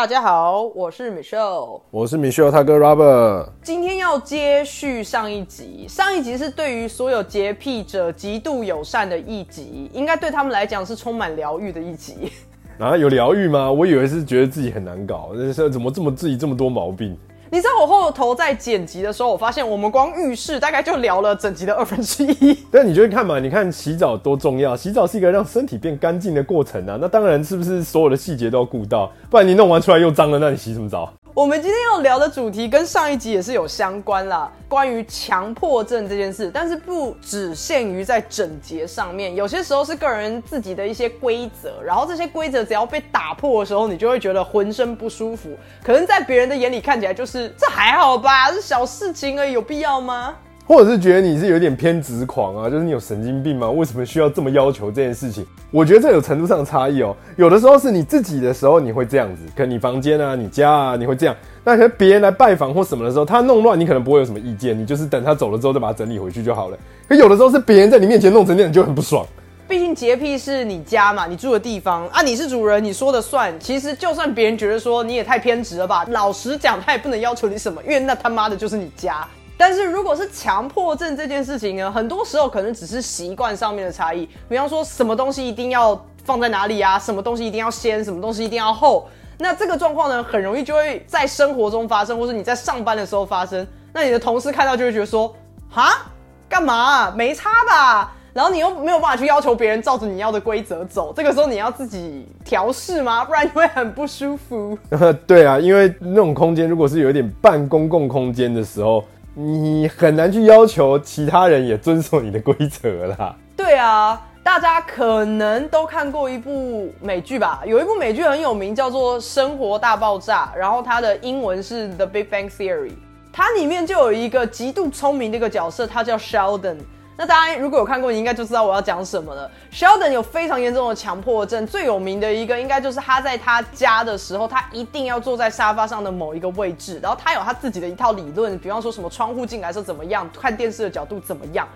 大家好，我是 Michelle，我是 Michelle 他哥 Robert。今天要接续上一集，上一集是对于所有洁癖者极度友善的一集，应该对他们来讲是充满疗愈的一集。啊，有疗愈吗？我以为是觉得自己很难搞，那是怎么这么自己这么多毛病？你知道我后头在剪辑的时候，我发现我们光浴室大概就聊了整集的二分之一。但你就会看嘛，你看洗澡多重要，洗澡是一个让身体变干净的过程啊。那当然是不是所有的细节都要顾到？不然你弄完出来又脏了，那你洗什么澡？我们今天要聊的主题跟上一集也是有相关啦，关于强迫症这件事，但是不只限于在整洁上面，有些时候是个人自己的一些规则，然后这些规则只要被打破的时候，你就会觉得浑身不舒服，可能在别人的眼里看起来就是这还好吧，是小事情而已，有必要吗？或者是觉得你是有点偏执狂啊，就是你有神经病吗？为什么需要这么要求这件事情？我觉得这有程度上的差异哦。有的时候是你自己的时候你会这样子，可能你房间啊、你家啊你会这样，那可能别人来拜访或什么的时候，他弄乱你可能不会有什么意见，你就是等他走了之后再把它整理回去就好了。可有的时候是别人在你面前弄成这样，你就很不爽。毕竟洁癖是你家嘛，你住的地方啊，你是主人，你说的算。其实就算别人觉得说你也太偏执了吧，老实讲，他也不能要求你什么，因为那他妈的就是你家。但是如果是强迫症这件事情呢，很多时候可能只是习惯上面的差异。比方说什么东西一定要放在哪里啊，什么东西一定要先，什么东西一定要后。那这个状况呢，很容易就会在生活中发生，或是你在上班的时候发生。那你的同事看到就会觉得说，哈，干嘛？没差吧？然后你又没有办法去要求别人照着你要的规则走。这个时候你要自己调试吗？不然你会很不舒服。对啊，因为那种空间如果是有一点半公共空间的时候。你很难去要求其他人也遵守你的规则啦。对啊，大家可能都看过一部美剧吧？有一部美剧很有名，叫做《生活大爆炸》，然后它的英文是《The Big Bang Theory》，它里面就有一个极度聪明的一个角色，他叫 Sheldon。那大家如果有看过，你应该就知道我要讲什么了。Sheldon 有非常严重的强迫症，最有名的一个应该就是他在他家的时候，他一定要坐在沙发上的某一个位置，然后他有他自己的一套理论，比方说什么窗户进来是怎么样，看电视的角度怎么样。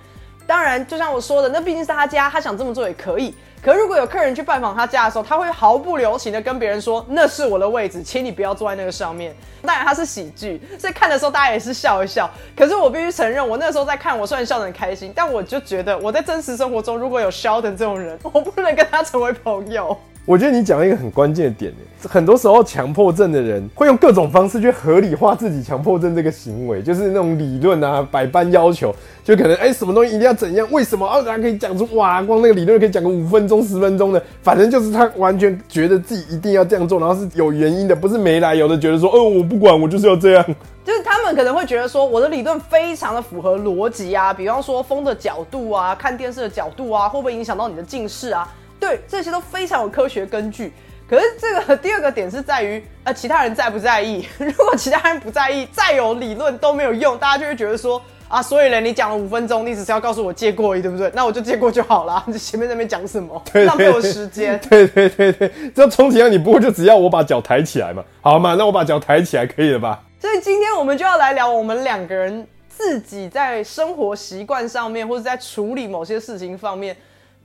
当然，就像我说的，那毕竟是他家，他想这么做也可以。可如果有客人去拜访他家的时候，他会毫不留情的跟别人说：“那是我的位置，请你不要坐在那个上面。”当然，他是喜剧，所以看的时候大家也是笑一笑。可是我必须承认，我那时候在看，我虽然笑得很开心，但我就觉得我在真实生活中如果有 Sheldon 这种人，我不能跟他成为朋友。我觉得你讲了一个很关键的点很多时候强迫症的人会用各种方式去合理化自己强迫症这个行为，就是那种理论啊，百般要求，就可能哎什么东西一定要怎样，为什么哦？大家可以讲出哇，光那个理论可以讲个五分钟、十分钟的，反正就是他完全觉得自己一定要这样做，然后是有原因的，不是没来由的，觉得说哦我不管，我就是要这样。就是他们可能会觉得说我的理论非常的符合逻辑啊，比方说风的角度啊，看电视的角度啊，会不会影响到你的近视啊？对，这些都非常有科学根据。可是这个第二个点是在于，呃，其他人在不在意？如果其他人不在意，再有理论都没有用，大家就会觉得说，啊，所以呢，你讲了五分钟，你只是要告诉我借过一，对不对？那我就借过就好了。你前面那边讲什么？浪费我时间。对对对对，这充其量你不会就只要我把脚抬起来嘛？好嘛，那我把脚抬起来可以了吧？所以今天我们就要来聊我们两个人自己在生活习惯上面，或者在处理某些事情方面。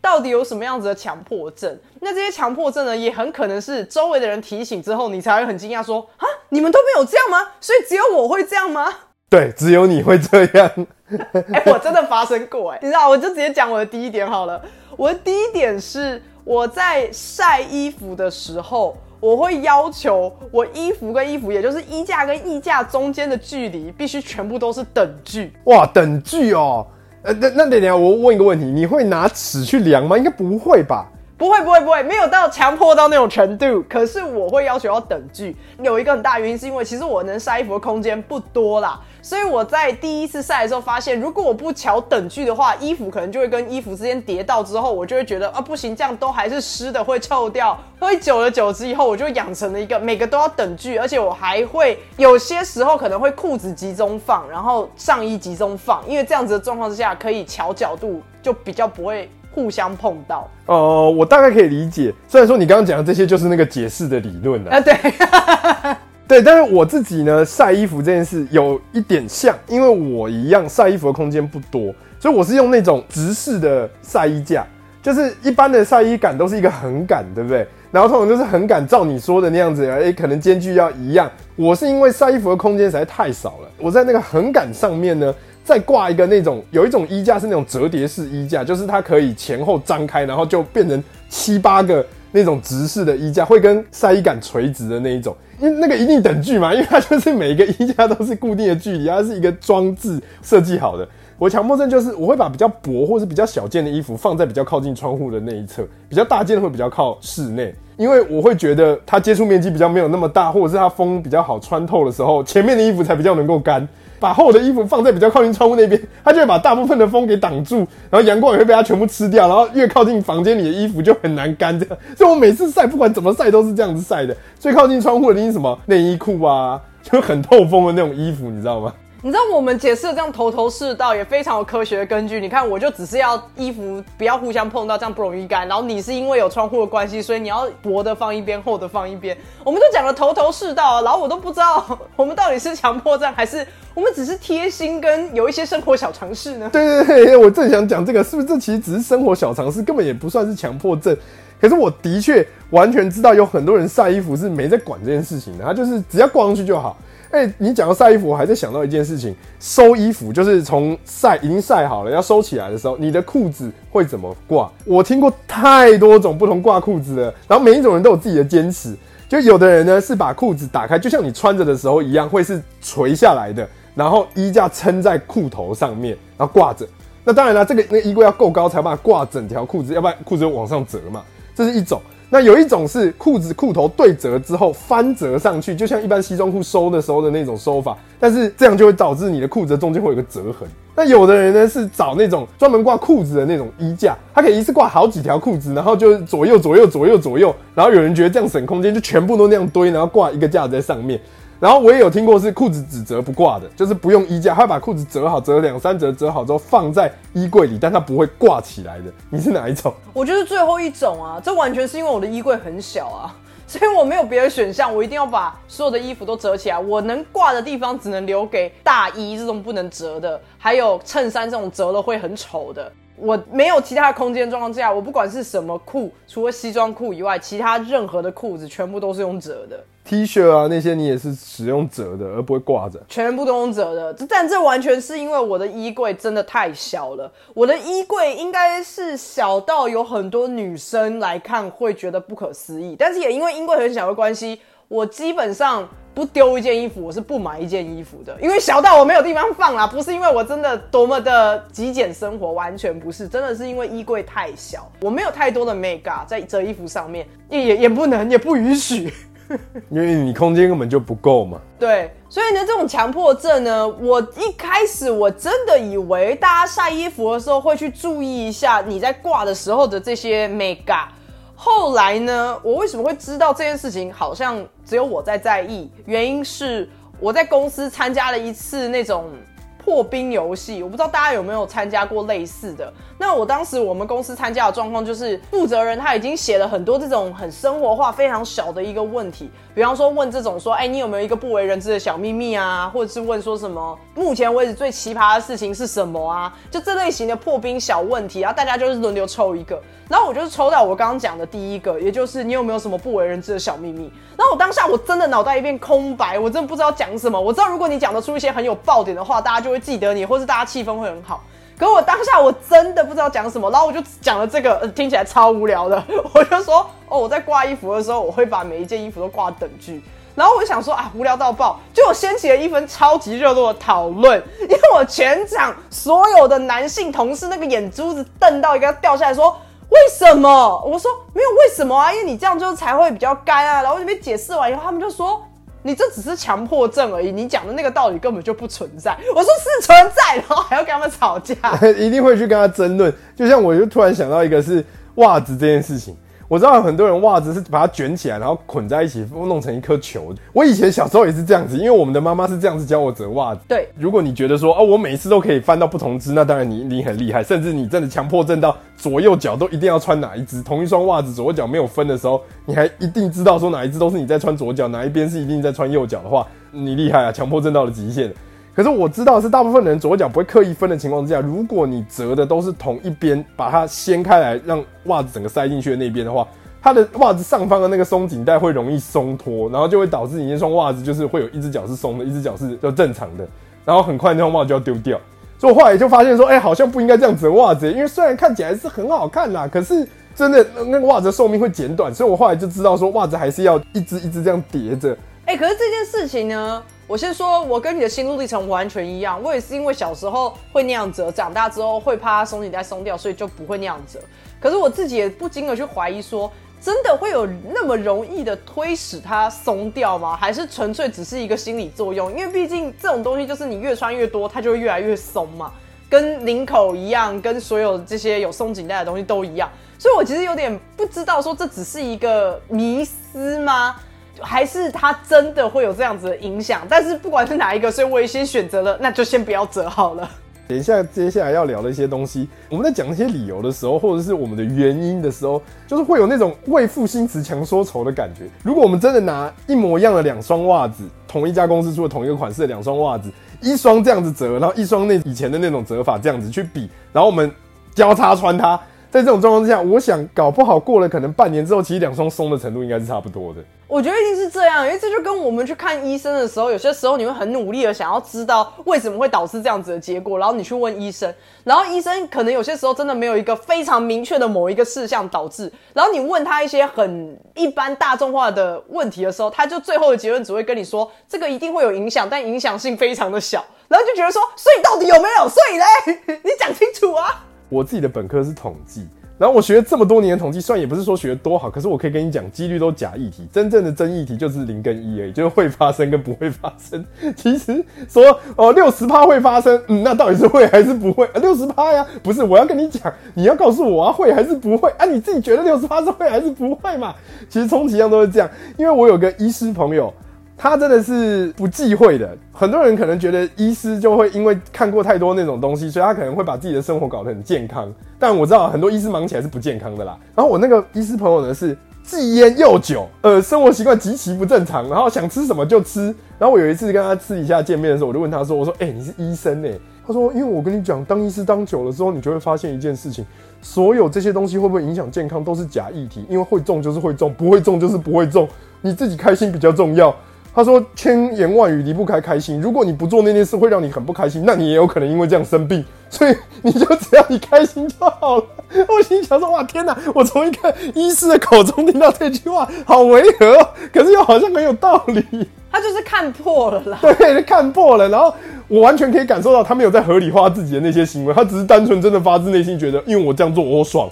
到底有什么样子的强迫症？那这些强迫症呢，也很可能是周围的人提醒之后，你才会很惊讶说：啊，你们都没有这样吗？所以只有我会这样吗？对，只有你会这样。哎，我真的发生过哎，你知道，我就直接讲我的第一点好了。我的第一点是我在晒衣服的时候，我会要求我衣服跟衣服，也就是衣架跟衣架中间的距离，必须全部都是等距。哇，等距哦。呃，那那等下我问一个问题，你会拿尺去量吗？应该不会吧。不会不会不会，没有到强迫到那种程度。可是我会要求要等距，有一个很大原因是因为其实我能晒衣服的空间不多啦，所以我在第一次晒的时候发现，如果我不调等距的话，衣服可能就会跟衣服之间叠到之后，我就会觉得啊不行，这样都还是湿的，会臭掉。所以久而久之以后，我就养成了一个每个都要等距，而且我还会有些时候可能会裤子集中放，然后上衣集中放，因为这样子的状况之下可以调角度，就比较不会。互相碰到哦，我大概可以理解。虽然说你刚刚讲的这些就是那个解释的理论了啊，对 对，但是我自己呢晒衣服这件事有一点像，因为我一样晒衣服的空间不多，所以我是用那种直式的晒衣架，就是一般的晒衣杆都是一个横杆，对不对？然后通常就是很敢照你说的那样子，哎，可能间距要一样。我是因为晒衣服的空间实在太少了，我在那个横杆上面呢，再挂一个那种有一种衣架是那种折叠式衣架，就是它可以前后张开，然后就变成七八个那种直式的衣架，会跟晒衣杆垂直的那一种。因为那个一定等距嘛，因为它就是每一个衣架都是固定的距离，它是一个装置设计好的。我强迫症就是我会把比较薄或是比较小件的衣服放在比较靠近窗户的那一侧，比较大件的会比较靠室内，因为我会觉得它接触面积比较没有那么大，或者是它风比较好穿透的时候，前面的衣服才比较能够干。把厚的衣服放在比较靠近窗户那边，它就会把大部分的风给挡住，然后阳光也会被它全部吃掉，然后越靠近房间里的衣服就很难干。这样，所以我每次晒，不管怎么晒都是这样子晒的。最靠近窗户的那些什么内衣裤啊，就很透风的那种衣服，你知道吗？你知道我们解释的这样头头是道，也非常有科学的根据。你看，我就只是要衣服不要互相碰到，这样不容易干。然后你是因为有窗户的关系，所以你要薄的放一边，厚的放一边。我们都讲的头头是道，然后我都不知道我们到底是强迫症，还是我们只是贴心跟有一些生活小常识呢？对对对，我正想讲这个，是不是这其实只是生活小常识，根本也不算是强迫症。可是我的确完全知道，有很多人晒衣服是没在管这件事情的，他就是只要挂上去就好。哎，你讲到晒衣服，我还在想到一件事情：收衣服，就是从晒已经晒好了要收起来的时候，你的裤子会怎么挂？我听过太多种不同挂裤子的，然后每一种人都有自己的坚持。就有的人呢是把裤子打开，就像你穿着的时候一样，会是垂下来的，然后衣架撑在裤头上面，然后挂着。那当然了，这个那衣柜要够高才把它挂整条裤子，要不然裤子就往上折嘛。这是一种。那有一种是裤子裤头对折之后翻折上去，就像一般西装裤收的时候的那种收法，但是这样就会导致你的裤子中间会有个折痕。那有的人呢是找那种专门挂裤子的那种衣架，它可以一次挂好几条裤子，然后就左右左右左右左右，然后有人觉得这样省空间，就全部都那样堆，然后挂一个架子在上面。然后我也有听过是裤子只折不挂的，就是不用衣架，他把裤子折好，折两三折，折好之后放在衣柜里，但它不会挂起来的。你是哪一种？我觉得最后一种啊，这完全是因为我的衣柜很小啊，所以我没有别的选项，我一定要把所有的衣服都折起来。我能挂的地方只能留给大衣这种不能折的，还有衬衫这种折了会很丑的。我没有其他的空间状况下，我不管是什么裤，除了西装裤以外，其他任何的裤子全部都是用折的。T 恤啊，那些你也是使用折的，而不会挂着，全部都用折的。但这完全是因为我的衣柜真的太小了。我的衣柜应该是小到有很多女生来看会觉得不可思议，但是也因为衣柜很小的关系，我基本上不丢一件衣服，我是不买一件衣服的，因为小到我没有地方放啦。不是因为我真的多么的极简生活，完全不是，真的是因为衣柜太小，我没有太多的 mega 在折衣服上面，也也也不能，也不允许。因为你空间根本就不够嘛。对，所以呢，这种强迫症呢，我一开始我真的以为大家晒衣服的时候会去注意一下你在挂的时候的这些 mega。后来呢，我为什么会知道这件事情？好像只有我在在意。原因是我在公司参加了一次那种。破冰游戏，我不知道大家有没有参加过类似的。那我当时我们公司参加的状况就是，负责人他已经写了很多这种很生活化、非常小的一个问题，比方说问这种说，哎，你有没有一个不为人知的小秘密啊？或者是问说什么目前为止最奇葩的事情是什么啊？就这类型的破冰小问题，然后大家就是轮流抽一个，然后我就是抽到我刚刚讲的第一个，也就是你有没有什么不为人知的小秘密？然后我当下我真的脑袋一片空白，我真的不知道讲什么。我知道如果你讲得出一些很有爆点的话，大家就会。记得你，或是大家气氛会很好。可我当下我真的不知道讲什么，然后我就讲了这个，听起来超无聊的。我就说，哦，我在挂衣服的时候，我会把每一件衣服都挂等距。然后我就想说，啊，无聊到爆，就我掀起了一份超级热络的讨论。因为我全场所有的男性同事那个眼珠子瞪到一个掉下来说，为什么？我说没有为什么啊，因为你这样就才会比较干啊。然后这边解释完以后，他们就说。你这只是强迫症而已，你讲的那个道理根本就不存在。我说是存在，然后还要跟他们吵架，一定会去跟他争论。就像我就突然想到一个，是袜子这件事情。我知道很多人袜子是把它卷起来，然后捆在一起，弄成一颗球。我以前小时候也是这样子，因为我们的妈妈是这样子教我折袜子。对，如果你觉得说哦，我每次都可以翻到不同只，那当然你你很厉害，甚至你真的强迫症到左右脚都一定要穿哪一只。同一双袜子左右脚没有分的时候，你还一定知道说哪一只都是你在穿左脚，哪一边是一定在穿右脚的话，你厉害啊！强迫症到了极限。可是我知道是大部分人左脚不会刻意分的情况之下，如果你折的都是同一边，把它掀开来让袜子整个塞进去的那边的话，它的袜子上方的那个松紧带会容易松脱，然后就会导致你那双袜子就是会有一只脚是松的，一只脚是就正常的，然后很快那双袜子就要丢掉。所以我后来就发现说，哎、好像不应该这样折袜子，因为虽然看起来是很好看啦，可是真的那个袜子寿命会减短，所以我后来就知道说，袜子还是要一只一只这样叠着。哎、可是这件事情呢，我先说，我跟你的心路历程完全一样。我也是因为小时候会那样折，长大之后会怕它松紧带松掉，所以就不会那样折。可是我自己也不禁的去怀疑说，真的会有那么容易的推使它松掉吗？还是纯粹只是一个心理作用？因为毕竟这种东西就是你越穿越多，它就会越来越松嘛。跟领口一样，跟所有这些有松紧带的东西都一样，所以我其实有点不知道说这只是一个迷思吗？还是它真的会有这样子的影响？但是不管是哪一个，所以我也先选择了，那就先不要折好了。等一下，接下来要聊的一些东西，我们在讲一些理由的时候，或者是我们的原因的时候，就是会有那种为赋新词强说愁的感觉。如果我们真的拿一模一样的两双袜子，同一家公司出的同一个款式的两双袜子，一双这样子折，然后一双那以前的那种折法这样子去比，然后我们交叉穿它，在这种状况之下，我想搞不好过了可能半年之后，其实两双松的程度应该是差不多的。我觉得一定是这样，因为这就跟我们去看医生的时候，有些时候你会很努力的想要知道为什么会导致这样子的结果，然后你去问医生，然后医生可能有些时候真的没有一个非常明确的某一个事项导致，然后你问他一些很一般大众化的问题的时候，他就最后的结论只会跟你说这个一定会有影响，但影响性非常的小，然后就觉得说，所以到底有没有？所以嘞，你讲清楚啊！我自己的本科是统计，然后我学了这么多年的统计，虽然也不是说学的多好，可是我可以跟你讲，几率都假议题，真正的真议题就是零跟一而已，就是会发生跟不会发生。其实说哦六十趴会发生，嗯，那到底是会还是不会？六十趴呀，不是，我要跟你讲，你要告诉我啊，会还是不会啊？你自己觉得六十趴是会还是不会嘛？其实充其量都是这样，因为我有个医师朋友。他真的是不忌讳的。很多人可能觉得医师就会因为看过太多那种东西，所以他可能会把自己的生活搞得很健康。但我知道很多医师忙起来是不健康的啦。然后我那个医师朋友呢是忌烟又酒，呃，生活习惯极其不正常，然后想吃什么就吃。然后我有一次跟他私底下见面的时候，我就问他说：“我说，哎、你是医生诶、他说：“因为我跟你讲，当医师当久了之后，你就会发现一件事情，所有这些东西会不会影响健康都是假议题，因为会中就是会中，不会中就是不会中，你自己开心比较重要。”他说：“千言万语离不开开心。如果你不做那件事会让你很不开心，那你也有可能因为这样生病。所以你就只要你开心就好了。”我心想说：“哇，天哪！我从一个医师的口中听到这句话，好违和哦，可是又好像很有道理。他就是看破了啦。对，看破了。然后我完全可以感受到他没有在合理化自己的那些行为，他只是单纯真的发自内心觉得，因为我这样做我爽。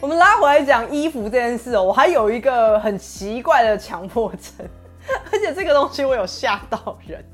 我们拉回来讲衣服这件事哦，我还有一个很奇怪的强迫症，而且这个东西我有吓到人，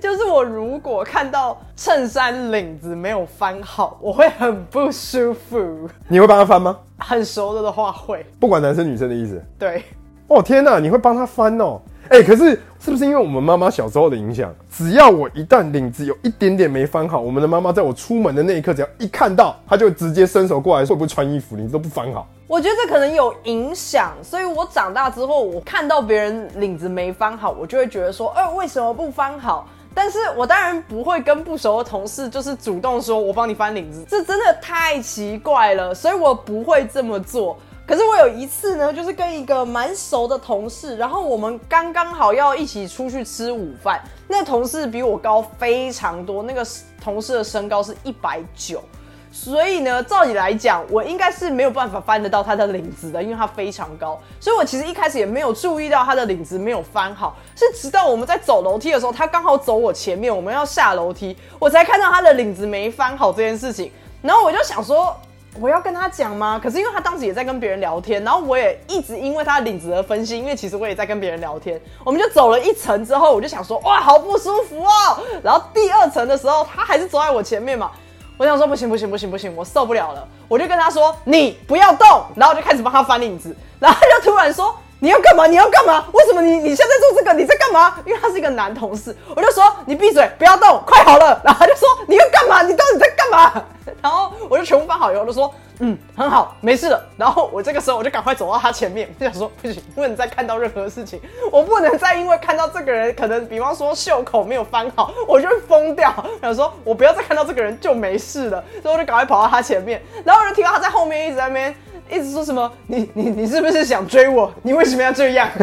就是我如果看到衬衫领子没有翻好，我会很不舒服。你会帮他翻吗？很熟了的话会，不管男生女生的意思。对，哦天哪，你会帮他翻哦？哎、可是是不是因为我们妈妈小时候的影响？只要我一旦领子有一点点没翻好，我们的妈妈在我出门的那一刻，只要一看到，她就直接伸手过来，会不会穿衣服？领子都不翻好。我觉得这可能有影响，所以我长大之后，我看到别人领子没翻好，我就会觉得说，呃，为什么不翻好？但是我当然不会跟不熟的同事就是主动说我帮你翻领子，这真的太奇怪了，所以我不会这么做。可是我有一次呢，就是跟一个蛮熟的同事，然后我们刚刚好要一起出去吃午饭，那同事比我高非常多，那个同事的身高是一百九。所以呢，照理来讲，我应该是没有办法翻得到他的领子的，因为他非常高。所以我其实一开始也没有注意到他的领子没有翻好，是直到我们在走楼梯的时候，他刚好走我前面，我们要下楼梯，我才看到他的领子没翻好这件事情。然后我就想说，我要跟他讲吗？可是因为他当时也在跟别人聊天，然后我也一直因为他的领子而分心，因为其实我也在跟别人聊天。我们就走了一层之后，我就想说，哇，好不舒服哦。然后第二层的时候，他还是走在我前面嘛。我想说不行不行不行不行，我受不了了，我就跟他说你不要动，然后我就开始帮他翻领子，然后他就突然说你要干嘛？你要干嘛？为什么你你现在做这个？你在干嘛？因为他是一个男同事，我就说你闭嘴，不要动，快好了。然后他就说你要干嘛？你到底在干嘛？然后我就全部翻好以后，我就说嗯很好，没事了。然后我这个时候我就赶快走到他前面，就想说不行，不能再看到任何事情，我不能再因为看到这个人可能比方说袖口没有翻好，我就会疯掉。想说我不要再看到这个人就没事了，所以我就赶快跑到他前面，然后我就听到他在后面一直在那边。一直说什么你你你是不是想追我？你为什么要这样？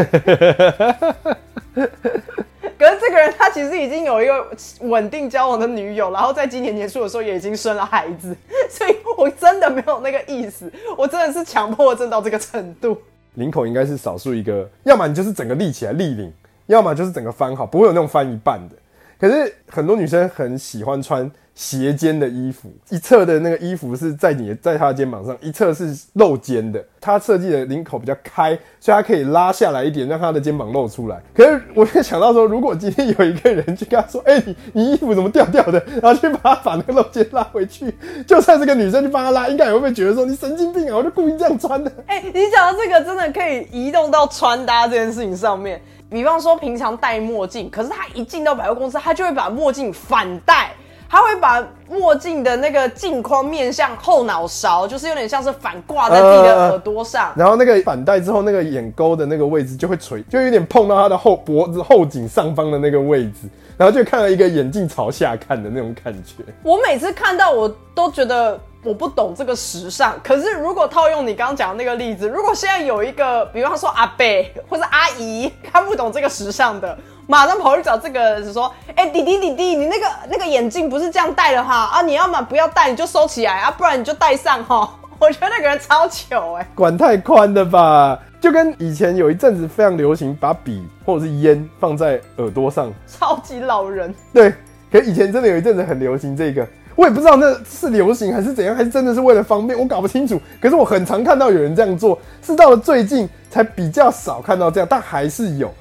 可是这个人他其实已经有一个稳定交往的女友，然后在今年年初的时候也已经生了孩子，所以我真的没有那个意思，我真的是强迫症到这个程度。领口应该是少数一个，要么你就是整个立起来立领，要么就是整个翻好，不会有那种翻一半的。可是很多女生很喜欢穿。斜肩的衣服，一侧的那个衣服是在你在他的肩膀上，一侧是露肩的。他设计的领口比较开，所以他可以拉下来一点，让他的肩膀露出来。可是我就想到说，如果今天有一个人去跟他说：“哎，你你衣服怎么掉掉的？”然后去把他把那个露肩拉回去，就算是个女生去帮他拉，应该也会被觉得说你神经病啊！我就故意这样穿的。哎，你讲到这个，真的可以移动到穿搭这件事情上面。比方说，平常戴墨镜，可是他一进到百货公司，他就会把墨镜反戴。他会把墨镜的那个镜框面向后脑勺，就是有点像是反挂在自己的耳朵上。然后那个反戴之后，那个眼沟的那个位置就会垂，就有点碰到他的后脖子后颈上方的那个位置，然后就看到一个眼镜朝下看的那种感觉。我每次看到我都觉得我不懂这个时尚，可是如果套用你刚刚讲的那个例子，如果现在有一个，比方说阿贝或者阿姨看不懂这个时尚的。马上跑去找这个，是说，哎，弟弟弟弟，你那个那个眼镜不是这样戴的哈啊，你要么不要戴，你就收起来啊，不然你就戴上哈。我觉得那个人超糗哎，管太宽了吧？就跟以前有一阵子非常流行把笔或者是烟放在耳朵上，超级老人。对，可以前真的有一阵子很流行这个，我也不知道那是流行还是怎样，还是真的是为了方便，我搞不清楚。可是我很常看到有人这样做，是到了最近才比较少看到这样，但还是有。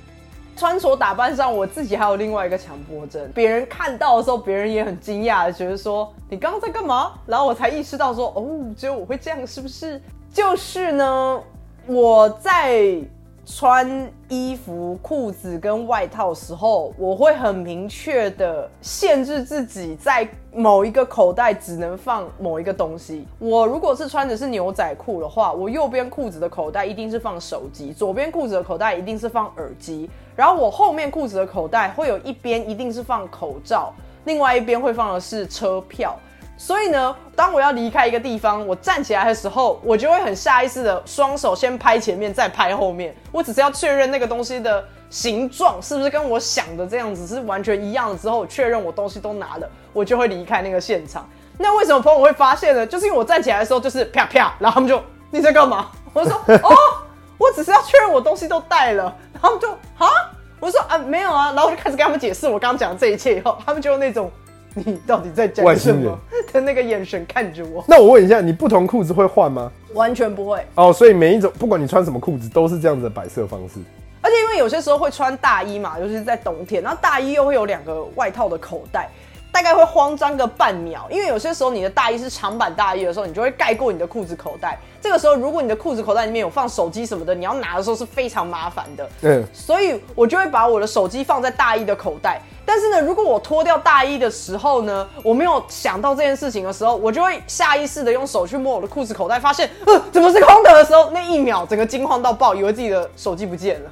穿着打扮上，我自己还有另外一个强迫症。别人看到的时候，别人也很惊讶，觉得说你刚刚在干嘛？然后我才意识到说，哦，只有我会这样，是不是？就是呢，我在。穿衣服、裤子跟外套时候，我会很明确的限制自己在某一个口袋只能放某一个东西。我如果是穿的是牛仔裤的话，我右边裤子的口袋一定是放手机，左边裤子的口袋一定是放耳机，然后我后面裤子的口袋会有一边一定是放口罩，另外一边会放的是车票。所以呢，当我要离开一个地方，我站起来的时候，我就会很下意识的双手先拍前面，再拍后面。我只是要确认那个东西的形状是不是跟我想的这样子是完全一样的之后，确认我东西都拿了，我就会离开那个现场。那为什么朋友会发现呢？就是因为我站起来的时候就是啪啪，然后他们就你在干嘛？我说哦，我只是要确认我东西都带了，然后就啊，我说啊没有啊，然后我就开始跟他们解释我刚刚讲的这一切以后，他们就用那种。你到底在讲什么？的那个眼神看着我。那我问一下，你不同裤子会换吗？完全不会。哦，所以每一种不管你穿什么裤子，都是这样子的摆设方式。而且因为有些时候会穿大衣嘛，尤其是在冬天，然后大衣又会有两个外套的口袋。大概会慌张个半秒，因为有些时候你的大衣是长版大衣的时候，你就会盖过你的裤子口袋。这个时候，如果你的裤子口袋里面有放手机什么的，你要拿的时候是非常麻烦的。嗯，所以我就会把我的手机放在大衣的口袋。但是呢，如果我脱掉大衣的时候呢，我没有想到这件事情的时候，我就会下意识的用手去摸我的裤子口袋，发现呃怎么是空的的时候，那一秒整个惊慌到爆，以为自己的手机不见了。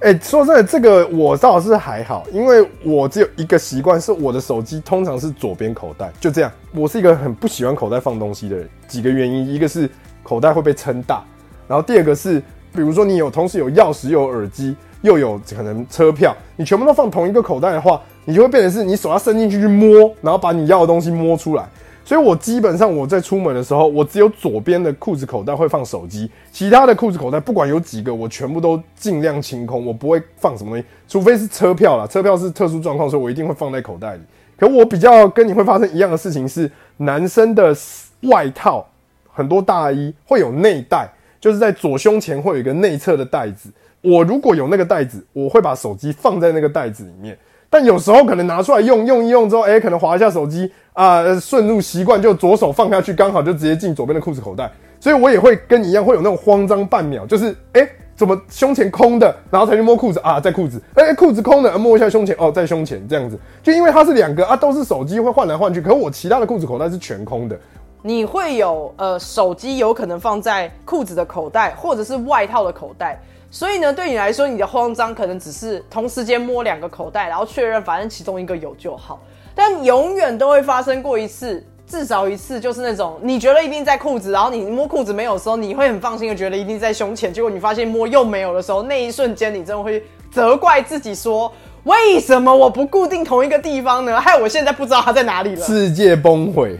哎，说真的，这个我倒是还好，因为我只有一个习惯，是我的手机通常是左边口袋，就这样。我是一个很不喜欢口袋放东西的人，几个原因，一个是口袋会被撑大，然后第二个是，比如说你有同时有钥匙、又有耳机，又有可能车票，你全部都放同一个口袋的话，你就会变成是你手要伸进去去摸，然后把你要的东西摸出来。所以我基本上我在出门的时候，我只有左边的裤子口袋会放手机，其他的裤子口袋不管有几个，我全部都尽量清空，我不会放什么东西，除非是车票啦，车票是特殊状况，所以我一定会放在口袋里。可我比较跟你会发生一样的事情是，男生的外套很多大衣会有内袋，就是在左胸前会有一个内侧的袋子。我如果有那个袋子，我会把手机放在那个袋子里面。但有时候可能拿出来用用一用之后，哎，可能滑一下手机啊，顺入习惯就左手放下去，刚好就直接进左边的裤子口袋。所以我也会跟你一样，会有那种慌张半秒，就是哎，怎么胸前空的，然后才去摸裤子啊，在裤子，哎，裤子空的，摸一下胸前，哦，在胸前这样子。就因为它是两个啊，都是手机会换来换去，可我其他的裤子口袋是全空的。你会有呃，手机有可能放在裤子的口袋，或者是外套的口袋。所以呢，对你来说，你的慌张可能只是同时间摸两个口袋，然后确认反正其中一个有就好。但永远都会发生过一次，至少一次就是那种你觉得一定在裤子，然后你摸裤子没有的时候，你会很放心的觉得一定在胸前，结果你发现摸又没有的时候，那一瞬间你真的会责怪自己说，为什么我不固定同一个地方呢？害我现在不知道它在哪里了。世界崩毁。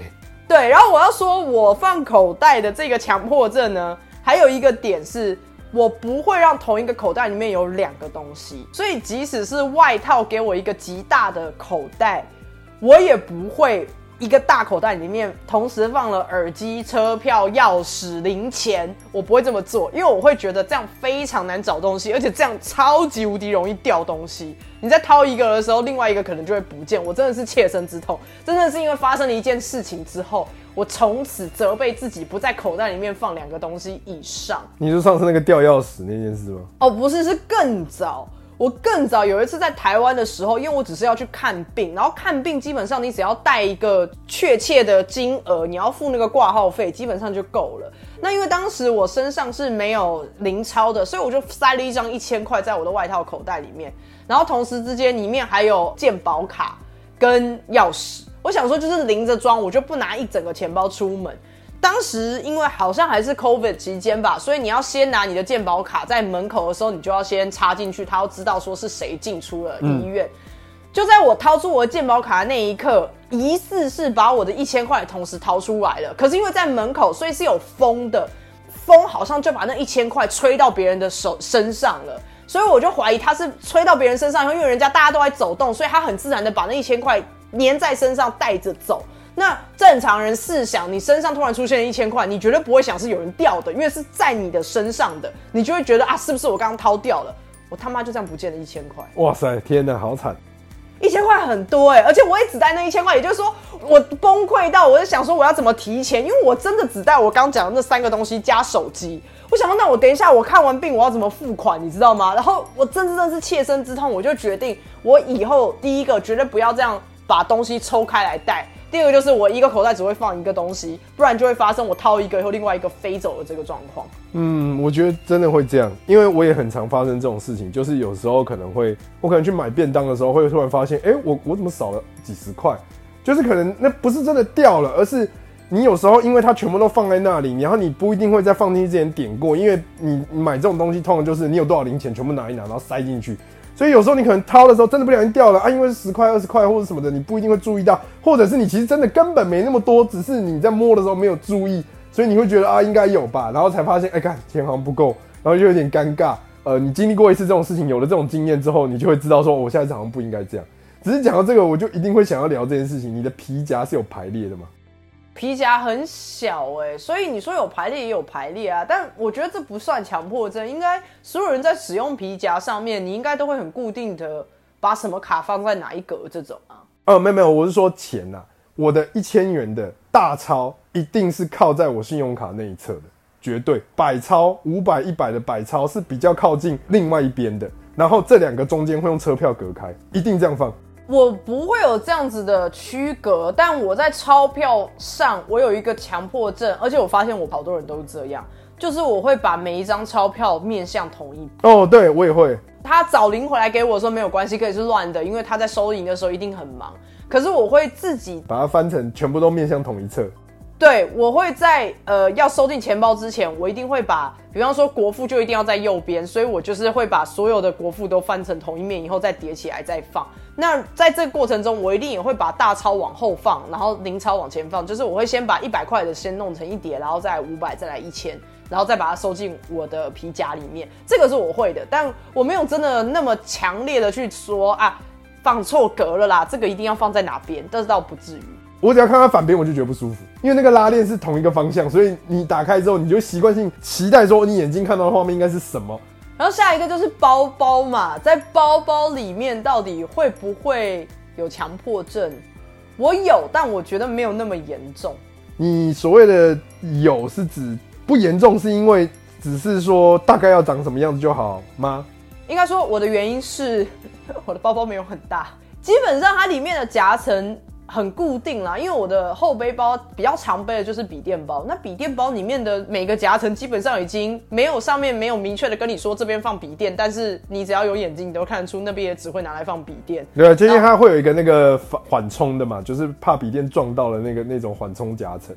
对，然后我要说，我放口袋的这个强迫症呢，还有一个点是，我不会让同一个口袋里面有两个东西，所以即使是外套给我一个极大的口袋，我也不会一个大口袋里面同时放了耳机、车票、钥匙、零钱，我不会这么做，因为我会觉得这样非常难找东西，而且这样超级无敌容易掉东西。你在掏一个的时候，另外一个可能就会不见。我真的是切身之痛，真的是因为发生了一件事情之后，我从此责备自己不在口袋里面放两个东西以上。你说上次那个掉钥匙那件事吗？哦，不是，是更早。我更早有一次在台湾的时候，因为我只是要去看病，然后看病基本上你只要带一个确切的金额，你要付那个挂号费，基本上就够了。那因为当时我身上是没有零钞的，所以我就塞了一张一千块在我的外套口袋里面，然后同时之间里面还有健保卡跟钥匙。我想说就是零着装，我就不拿一整个钱包出门。当时因为好像还是 COVID 期间吧，所以你要先拿你的健保卡，在门口的时候你就要先插进去，他要知道说是谁进出了医院。就在我掏出我的健保卡的那一刻，疑似是把我的一千块同时掏出来了。可是因为在门口，所以是有风的，风好像就把那一千块吹到别人的手身上了，所以我就怀疑他是吹到别人身上，因为人家大家都在走动，所以他很自然的把那一千块粘在身上带着走。那正常人试想，你身上突然出现了一千块，你绝对不会想是有人掉的，因为是在你的身上的，你就会觉得啊，是不是我刚刚掏掉了？我他妈就这样不见了一千块！哇塞，天哪，好惨！一千块很多哎，而且我也只带那一千块，也就是说我崩溃到，我在想说我要怎么提钱，因为我真的只带我刚讲的那三个东西加手机。我想说，那我等一下我看完病我要怎么付款，你知道吗？然后我真真的是切身之痛，我就决定我以后第一个绝对不要这样把东西抽开来带。第二个就是我一个口袋只会放一个东西，不然就会发生我掏一个以后另外一个飞走的这个状况。嗯，我觉得真的会这样，因为我也很常发生这种事情，就是有时候可能会，我可能去买便当的时候，会突然发现，哎，我我怎么少了几十块？就是可能那不是真的掉了，而是你有时候因为它全部都放在那里，然后你不一定会在放进去之前点过，因为你买这种东西通常就是你有多少零钱全部拿一拿，然后塞进去。所以有时候你可能掏的时候真的不小心掉了啊，因为是十块、二十块或者什么的，你不一定会注意到，或者是你其实真的根本没那么多，只是你在摸的时候没有注意，所以你会觉得啊应该有吧，然后才发现哎看钱好像不够，然后就有点尴尬。呃，你经历过一次这种事情，有了这种经验之后，你就会知道说我下一次好像不应该这样。只是讲到这个，我就一定会想要聊这件事情。你的皮夹是有排列的吗？皮夹很小哎，所以你说有排列也有排列啊，但我觉得这不算强迫症，应该所有人在使用皮夹上面，你应该都会很固定的把什么卡放在哪一格这种啊。呃，没有没有，我是说钱呐，我的一千元的大钞一定是靠在我信用卡那一侧的，绝对。百钞五百一百的百钞是比较靠近另外一边的，然后这两个中间会用车票隔开，一定这样放。我不会有这样子的区隔，但我在钞票上我有一个强迫症，而且我发现我好多人都是这样，就是我会把每一张钞票面向同一。哦，对我也会。他找零回来给我说没有关系，可以是乱的，因为他在收银的时候一定很忙。可是我会自己把它翻成全部都面向同一侧。对，我会在呃要收进钱包之前，我一定会把，比方说国父就一定要在右边，所以我就是会把所有的国父都翻成同一面，以后再叠起来再放。那在这个过程中，我一定也会把大钞往后放，然后零钞往前放，就是我会先把一百块的先弄成一叠，然后再五百，再来一千，然后再把它收进我的皮夹里面。这个是我会的，但我没有真的那么强烈的去说啊，放错格了啦，这个一定要放在哪边，但是倒不至于。我只要看到反边，我就觉得不舒服，因为那个拉链是同一个方向，所以你打开之后，你就习惯性期待说你眼睛看到的画面应该是什么。然后下一个就是包包嘛，在包包里面到底会不会有强迫症？我有，但我觉得没有那么严重。你所谓的有是指不严重，是因为只是说大概要长什么样子就好吗？应该说我的原因是 我的包包没有很大，基本上它里面的夹层。很固定啦，因为我的后背包比较常背的就是笔电包。那笔电包里面的每个夹层基本上已经没有上面没有明确的跟你说这边放笔电，但是你只要有眼睛，你都看得出那边也只会拿来放笔电。对啊，今天它会有一个那个缓缓冲的嘛，就是怕笔电撞到了那个那种缓冲夹层。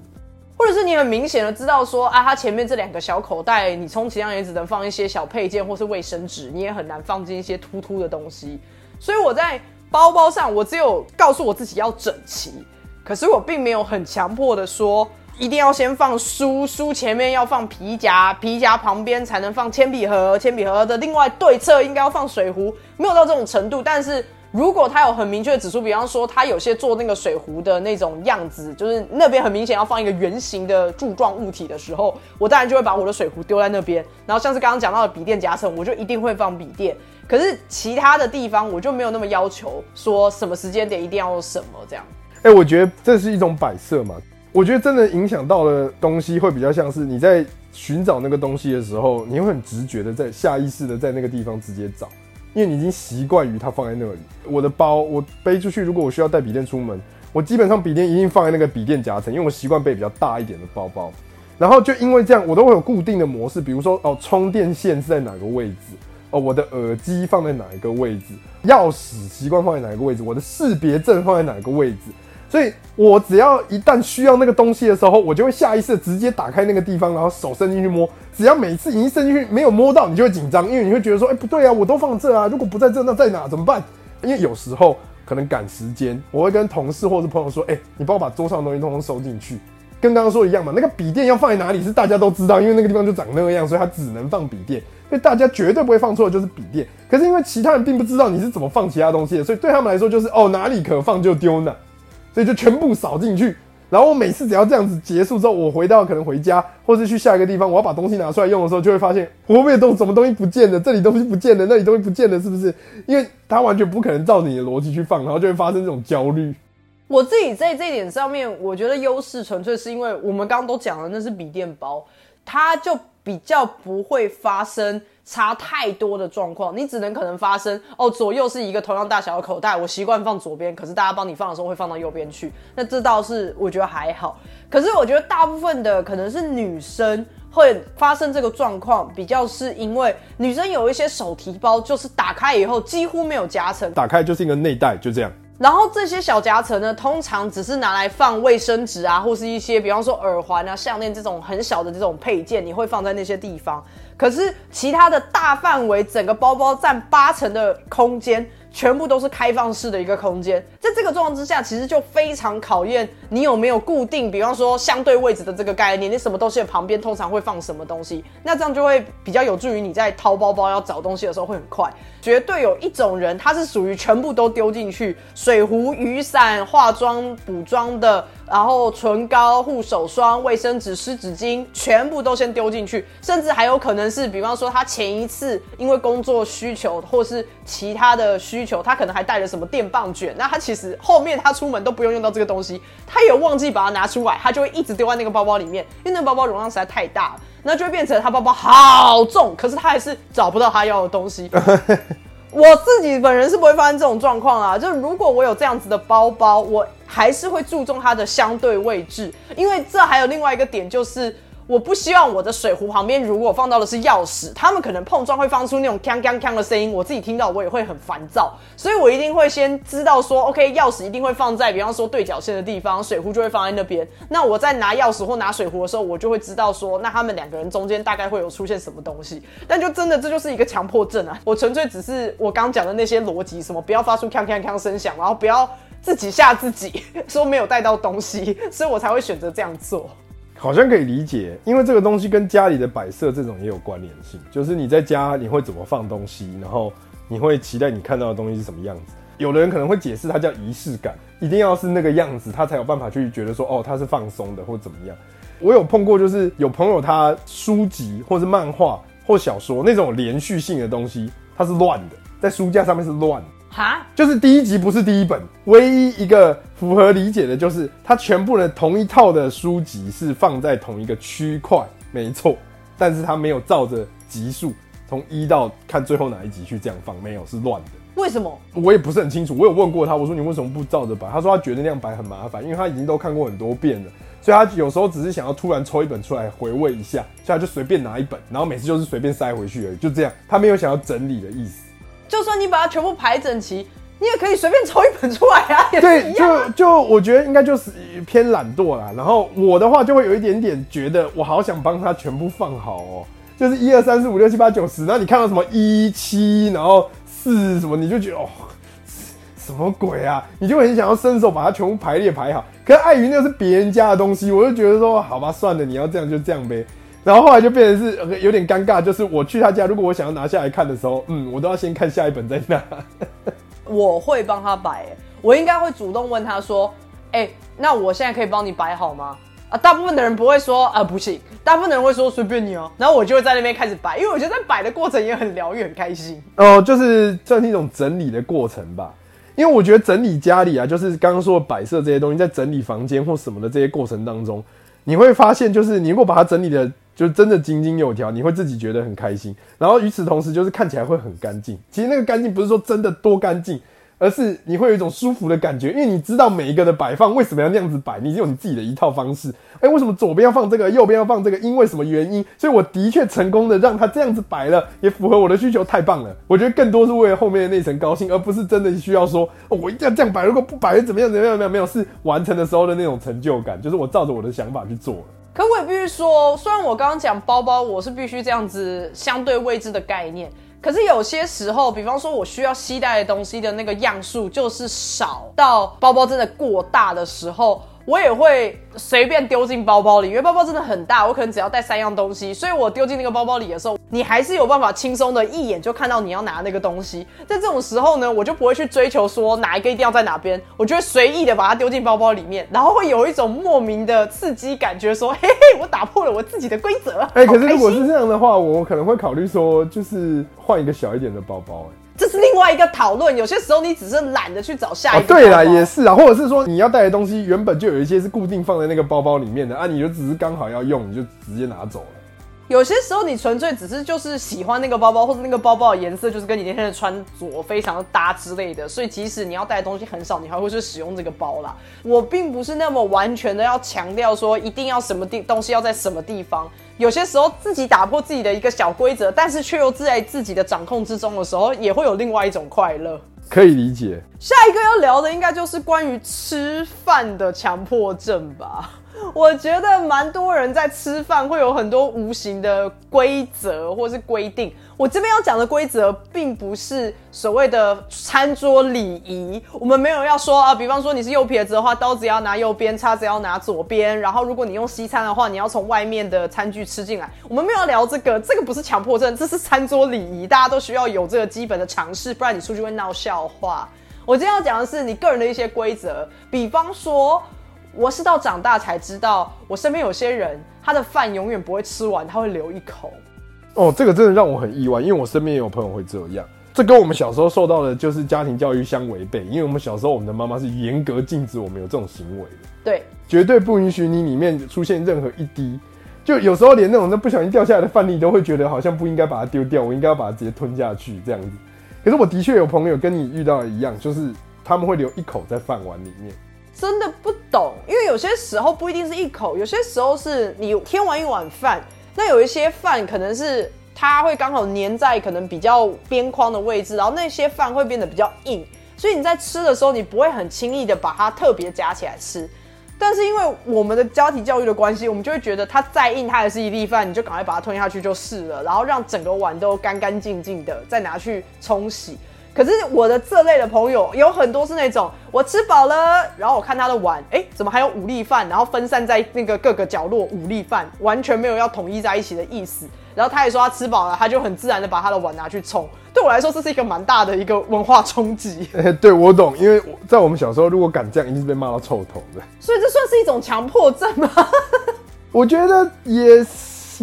或者是你很明显的知道说啊，它前面这两个小口袋，你充其量也只能放一些小配件或是卫生纸，你也很难放进一些突突的东西。所以我在包包上，我只有告诉我自己要整齐，可是我并没有很强迫的说一定要先放书，书前面要放皮夹，皮夹旁边才能放铅笔盒，铅笔盒的另外对侧应该要放水壶，没有到这种程度，但是。如果它有很明确的指出，比方说它有些做那个水壶的那种样子，就是那边很明显要放一个圆形的柱状物体的时候，我当然就会把我的水壶丢在那边。然后像是刚刚讲到的笔电夹层，我就一定会放笔电。可是其他的地方我就没有那么要求，说什么时间点一定要什么这样。哎，我觉得这是一种摆设嘛。我觉得真的影响到的东西会比较像是你在寻找那个东西的时候，你会很直觉的在下意识的在那个地方直接找。因为你已经习惯于它放在那里。我的包我背出去，如果我需要带笔电出门，我基本上笔电一定放在那个笔电夹层，因为我习惯背比较大一点的包包。然后就因为这样，我都会有固定的模式，比如说哦，充电线是在哪个位置？我的耳机放在哪一个位置？钥匙习惯放在哪一个位置？我的识别证放在哪一个位置？所以我只要一旦需要那个东西的时候，我就会下意识直接打开那个地方，然后手伸进去摸。只要每次一伸进去没有摸到，你就会紧张，因为你会觉得说，哎，不对啊，我都放这啊，如果不在这，那在哪？怎么办？因为有时候可能赶时间，我会跟同事或者朋友说，哎，你帮我把桌上的东西通通收进去。跟刚刚说一样嘛，那个笔电要放在哪里是大家都知道，因为那个地方就长那个样，所以它只能放笔电。所以大家绝对不会放错的就是笔电。可是因为其他人并不知道你是怎么放其他东西的，所以对他们来说就是哦，哪里可放就丢哪。所以就全部扫进去，然后我每次只要这样子结束之后，我回到可能回家，或是去下一个地方，我要把东西拿出来用的时候，就会发现会不会东什么东西不见了，这里东西不见了，那里东西不见了，是不是？因为它完全不可能照你的逻辑去放，然后就会发生这种焦虑。我自己在这点上面，我觉得优势纯粹是因为我们刚刚都讲了，那是笔电包，它就比较不会发生。差太多的状况，你只能可能发生哦，左右是一个同样大小的口袋，我习惯放左边，可是大家帮你放的时候会放到右边去，那这倒是我觉得还好。可是我觉得大部分的可能是女生会发生这个状况，比较是因为女生有一些手提包，就是打开以后几乎没有夹层，打开就是一个内袋，就这样。然后这些小夹层呢，通常只是拿来放卫生纸啊，或是一些比方说耳环啊、项链这种很小的这种配件，你会放在那些地方。可是其他的大范围，整个包包占八成的空间。全部都是开放式的一个空间，在这个状况之下，其实就非常考验你有没有固定，比方说相对位置的这个概念，你什么东西的旁边通常会放什么东西，那这样就会比较有助于你在掏包包要找东西的时候会很快。绝对有一种人，他是属于全部都丢进去，水壶、雨伞、化妆补妆的。然后唇膏、护手霜、卫生纸、湿纸巾，全部都先丢进去，甚至还有可能是，比方说他前一次因为工作需求或是其他的需求，他可能还带了什么电棒卷，那他其实后面他出门都不用用到这个东西，他也忘记把它拿出来，他就会一直丢在那个包包里面，因为那个包包容量实在太大了，那就会变成他包包好重，可是他还是找不到他要的东西。我自己本人是不会发生这种状况啊，就是如果我有这样子的包包，我还是会注重它的相对位置，因为这还有另外一个点就是。我不希望我的水壶旁边如果放到的是钥匙，他们可能碰撞会放出那种锵锵锵的声音，我自己听到我也会很烦躁，所以我一定会先知道说，OK，钥匙一定会放在比方说对角线的地方，水壶就会放在那边。那我在拿钥匙或拿水壶的时候，我就会知道说，那他们两个人中间大概会有出现什么东西。但就真的这就是一个强迫症啊！我纯粹只是我刚讲的那些逻辑，什么不要发出锵锵锵声响，然后不要自己吓自己 说没有带到东西，所以我才会选择这样做。好像可以理解，因为这个东西跟家里的摆设这种也有关联性。就是你在家你会怎么放东西，然后你会期待你看到的东西是什么样子。有的人可能会解释它叫仪式感，一定要是那个样子，他才有办法去觉得说哦，他是放松的或怎么样。我有碰过，就是有朋友他书籍或是漫画或小说那种连续性的东西，它是乱的，在书架上面是乱的。哈，就是第一集不是第一本，唯一一个符合理解的就是它全部的同一套的书籍是放在同一个区块，没错，但是它没有照着集数从一到看最后哪一集去这样放，没有是乱的。为什么？我也不是很清楚，我有问过他，我说你为什么不照着摆？他说他觉得那样摆很麻烦，因为他已经都看过很多遍了，所以他有时候只是想要突然抽一本出来回味一下，所以他就随便拿一本，然后每次就是随便塞回去而已，就这样，他没有想要整理的意思。就算你把它全部排整齐，你也可以随便抽一本出来啊，也是对，一样。就就我觉得应该就是偏懒惰啦。然后我的话就会有一点点觉得，我好想帮他全部放好哦，就是一二三四五六七八九十，然后你看到什么一七，然后四什么，你就觉得哦。什么鬼啊！你就很想要伸手把它全部排列排好，可是碍于那是别人家的东西，我就觉得说，好吧，算了，你要这样就这样呗。然后后来就变成是呃有点尴尬，就是我去他家，如果我想要拿下来看的时候，嗯，我都要先看下一本再拿。我会帮他摆、欸，我应该会主动问他说：“哎、那我现在可以帮你摆好吗？”啊，大部分的人不会说啊不行，大部分的人会说随便你哦、然后我就会在那边开始摆，因为我觉得在摆的过程也很疗愈，很开心。哦，就是算是一种整理的过程吧。因为我觉得整理家里啊，就是刚刚说的摆设这些东西，在整理房间或什么的这些过程当中，你会发现，就是你如果把它整理的，就真的井井有条，你会自己觉得很开心。然后与此同时，就是看起来会很干净。其实那个干净不是说真的多干净，而是你会有一种舒服的感觉，因为你知道每一个的摆放为什么要那样子摆，你有你自己的一套方式。哎、为什么左边要放这个，右边要放这个？因为什么原因？所以我的确成功的让他这样子摆了，也符合我的需求，太棒了！我觉得更多是为了后面的那层高兴，而不是真的需要说，哦，我一定要这样摆，如果不摆怎么样怎么样？没有没有，是完成的时候的那种成就感，就是我照着我的想法去做了。可我也必须说，虽然我刚刚讲包包，我是必须这样子相对未知的概念，可是有些时候，比方说我需要携带的东西的那个样数就是少到包包真的过大的时候，我也会随便丢进包包里，因为包包真的很大，我可能只要带三样东西，所以我丢进那个包包里的时候，你还是有办法轻松的一眼就看到你要拿那个东西。在这种时候呢，我就不会去追求说哪一个一定要在哪边，我就会随意的把它丢进包包里面，然后会有一种莫名的刺激感觉说，嘿嘿，我打破了我自己的规则。哎、可是如果是这样的话，我可能会考虑说，就是换一个小一点的包包、哎。这是另外一个讨论。有些时候你只是懒得去找下哦一，个、对啦，也。是啊，或者是说你要带的东西原本就有一些是固定放在那个包包里面的啊，你就只是刚好要用，你就直接拿走了。有些时候你纯粹只是就是喜欢那个包包，或者那个包包的颜色就是跟你那天的穿着非常的搭之类的，所以即使你要带的东西很少，你还会去使用这个包啦。我并不是那么完全的要强调说一定要什么地东西要在什么地方。有些时候自己打破自己的一个小规则，但是却又在自己的掌控之中的时候，也会有另外一种快乐。可以理解。下一个要聊的应该就是关于吃饭的强迫症吧。我觉得蛮多人在吃饭会有很多无形的规则或是规定。我这边要讲的规则，并不是所谓的餐桌礼仪。我们没有要说啊，比方说你是右撇子的话，刀子要拿右边，叉子要拿左边。然后如果你用西餐的话，你要从外面的餐具吃进来。我们没有要聊这个，这个不是强迫症，这是餐桌礼仪，大家都需要有这个基本的常识，不然你出去会闹笑话。我今天要讲的是你个人的一些规则，比方说，我是到长大才知道，我身边有些人他的饭永远不会吃完，他会留一口。哦，这个真的让我很意外，因为我身边也有朋友会这样。这跟我们小时候受到的就是家庭教育相违背，因为我们小时候我们的妈妈是严格禁止我们有这种行为的，对，绝对不允许你里面出现任何一滴。就有时候连那种那不小心掉下来的饭粒都会觉得好像不应该把它丢掉，我应该要把它直接吞下去这样子。可是我的确有朋友跟你遇到的一样，就是他们会留一口在饭碗里面。真的不因为有些时候不一定是一口，有些时候是你添完一碗饭，那有一些饭可能是它会刚好粘在可能比较边框的位置，然后那些饭会变得比较硬，所以你在吃的时候你不会很轻易的把它特别夹起来吃。但是因为我们的家庭教育的关系，我们就会觉得它再硬，它也是一粒饭，你就赶快把它吞下去就是了，然后让整个碗都干干净净的，再拿去冲洗。可是我的这类的朋友有很多是那种，我吃饱了，然后我看他的碗，哎，怎么还有五粒饭，然后分散在那个各个角落，五粒饭完全没有要统一在一起的意思。然后他也说他吃饱了，他就很自然的把他的碗拿去冲。对我来说，这是一个蛮大的一个文化冲击，哎、对我懂，因为在我们小时候，如果敢这样，一定是被骂到臭头的。所以这算是一种强迫症吗？我觉得也